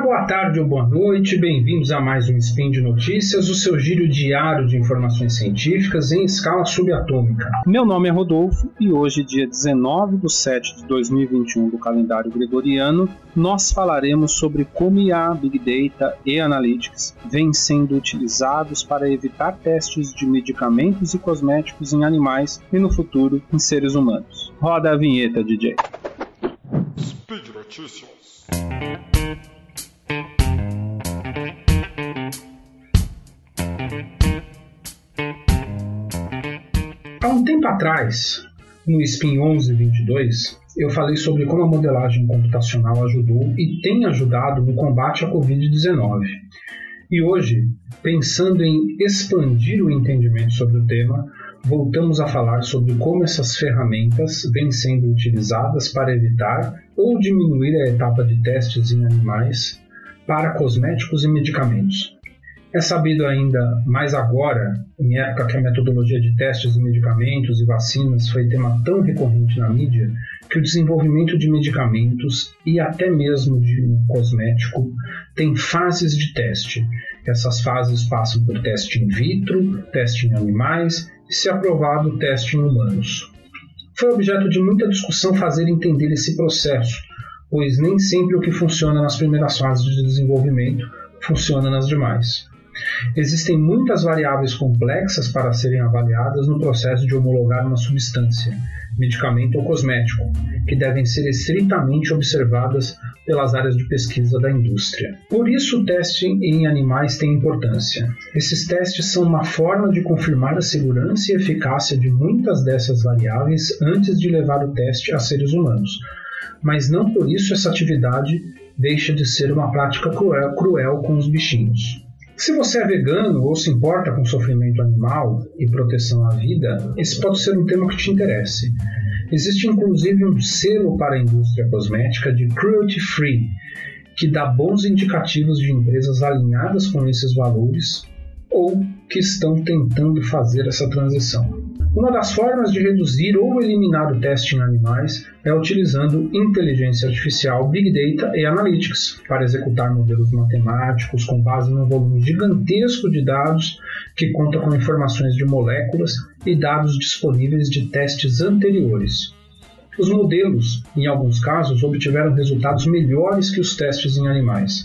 boa tarde ou boa noite, bem-vindos a mais um Spin de Notícias, o seu giro diário de informações científicas em escala subatômica. Meu nome é Rodolfo e hoje, dia 19 de 7 de 2021 do calendário gregoriano, nós falaremos sobre como IA, Big Data e Analytics vêm sendo utilizados para evitar testes de medicamentos e cosméticos em animais e no futuro em seres humanos. Roda a vinheta, DJ. Speed Notícias. Há um tempo atrás, no Spin 1122, eu falei sobre como a modelagem computacional ajudou e tem ajudado no combate à Covid-19. E hoje, pensando em expandir o entendimento sobre o tema, voltamos a falar sobre como essas ferramentas vêm sendo utilizadas para evitar ou diminuir a etapa de testes em animais para cosméticos e medicamentos. É sabido ainda mais agora, em época que a metodologia de testes de medicamentos e vacinas foi tema tão recorrente na mídia, que o desenvolvimento de medicamentos e até mesmo de um cosmético tem fases de teste. Essas fases passam por teste in vitro, teste em animais e, se aprovado, teste em humanos. Foi objeto de muita discussão fazer entender esse processo, pois nem sempre o que funciona nas primeiras fases de desenvolvimento funciona nas demais. Existem muitas variáveis complexas para serem avaliadas no processo de homologar uma substância, medicamento ou cosmético, que devem ser estritamente observadas pelas áreas de pesquisa da indústria. Por isso, o teste em animais tem importância. Esses testes são uma forma de confirmar a segurança e eficácia de muitas dessas variáveis antes de levar o teste a seres humanos. Mas não por isso essa atividade deixa de ser uma prática cruel, cruel com os bichinhos. Se você é vegano ou se importa com sofrimento animal e proteção à vida, esse pode ser um tema que te interesse. Existe inclusive um selo para a indústria cosmética de cruelty free, que dá bons indicativos de empresas alinhadas com esses valores ou que estão tentando fazer essa transição. Uma das formas de reduzir ou eliminar o teste em animais é utilizando inteligência artificial, Big Data e Analytics para executar modelos matemáticos com base num volume gigantesco de dados que conta com informações de moléculas e dados disponíveis de testes anteriores. Os modelos, em alguns casos, obtiveram resultados melhores que os testes em animais.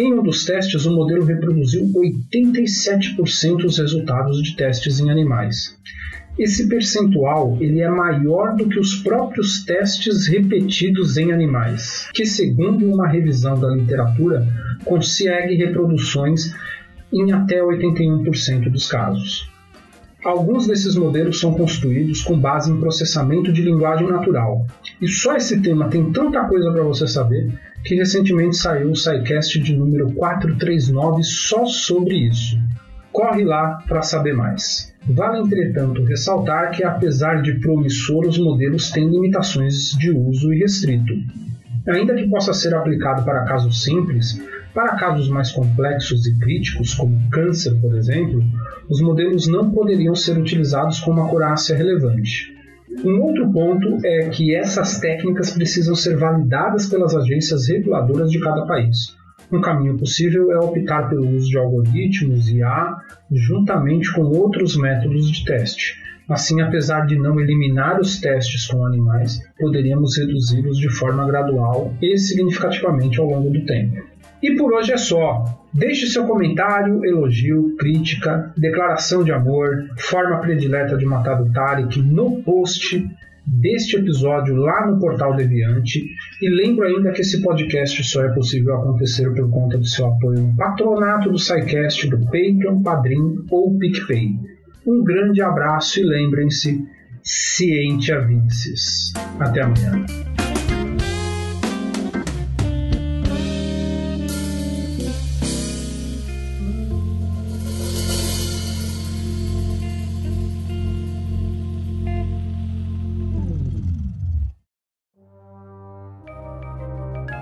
Em um dos testes, o modelo reproduziu 87% dos resultados de testes em animais. Esse percentual ele é maior do que os próprios testes repetidos em animais, que, segundo uma revisão da literatura, consegue reproduções em até 81% dos casos. Alguns desses modelos são construídos com base em processamento de linguagem natural. E só esse tema tem tanta coisa para você saber que recentemente saiu o SciCast de número 439 só sobre isso. Corre lá para saber mais. Vale, entretanto, ressaltar que, apesar de promissor, os modelos têm limitações de uso irrestrito. Ainda que possa ser aplicado para casos simples, para casos mais complexos e críticos, como câncer, por exemplo, os modelos não poderiam ser utilizados com uma acurácia relevante. Um outro ponto é que essas técnicas precisam ser validadas pelas agências reguladoras de cada país. Um caminho possível é optar pelo uso de algoritmos IA juntamente com outros métodos de teste. Assim, apesar de não eliminar os testes com animais, poderíamos reduzi-los de forma gradual e significativamente ao longo do tempo. E por hoje é só. Deixe seu comentário, elogio, crítica, declaração de amor, forma predileta de matar o Tarek no post deste episódio lá no portal Deviante. E lembro ainda que esse podcast só é possível acontecer por conta do seu apoio no patronato do SciCast, do Patreon, Padrim ou PicPay. Um grande abraço e lembrem-se, ciente a Vinces. Até amanhã.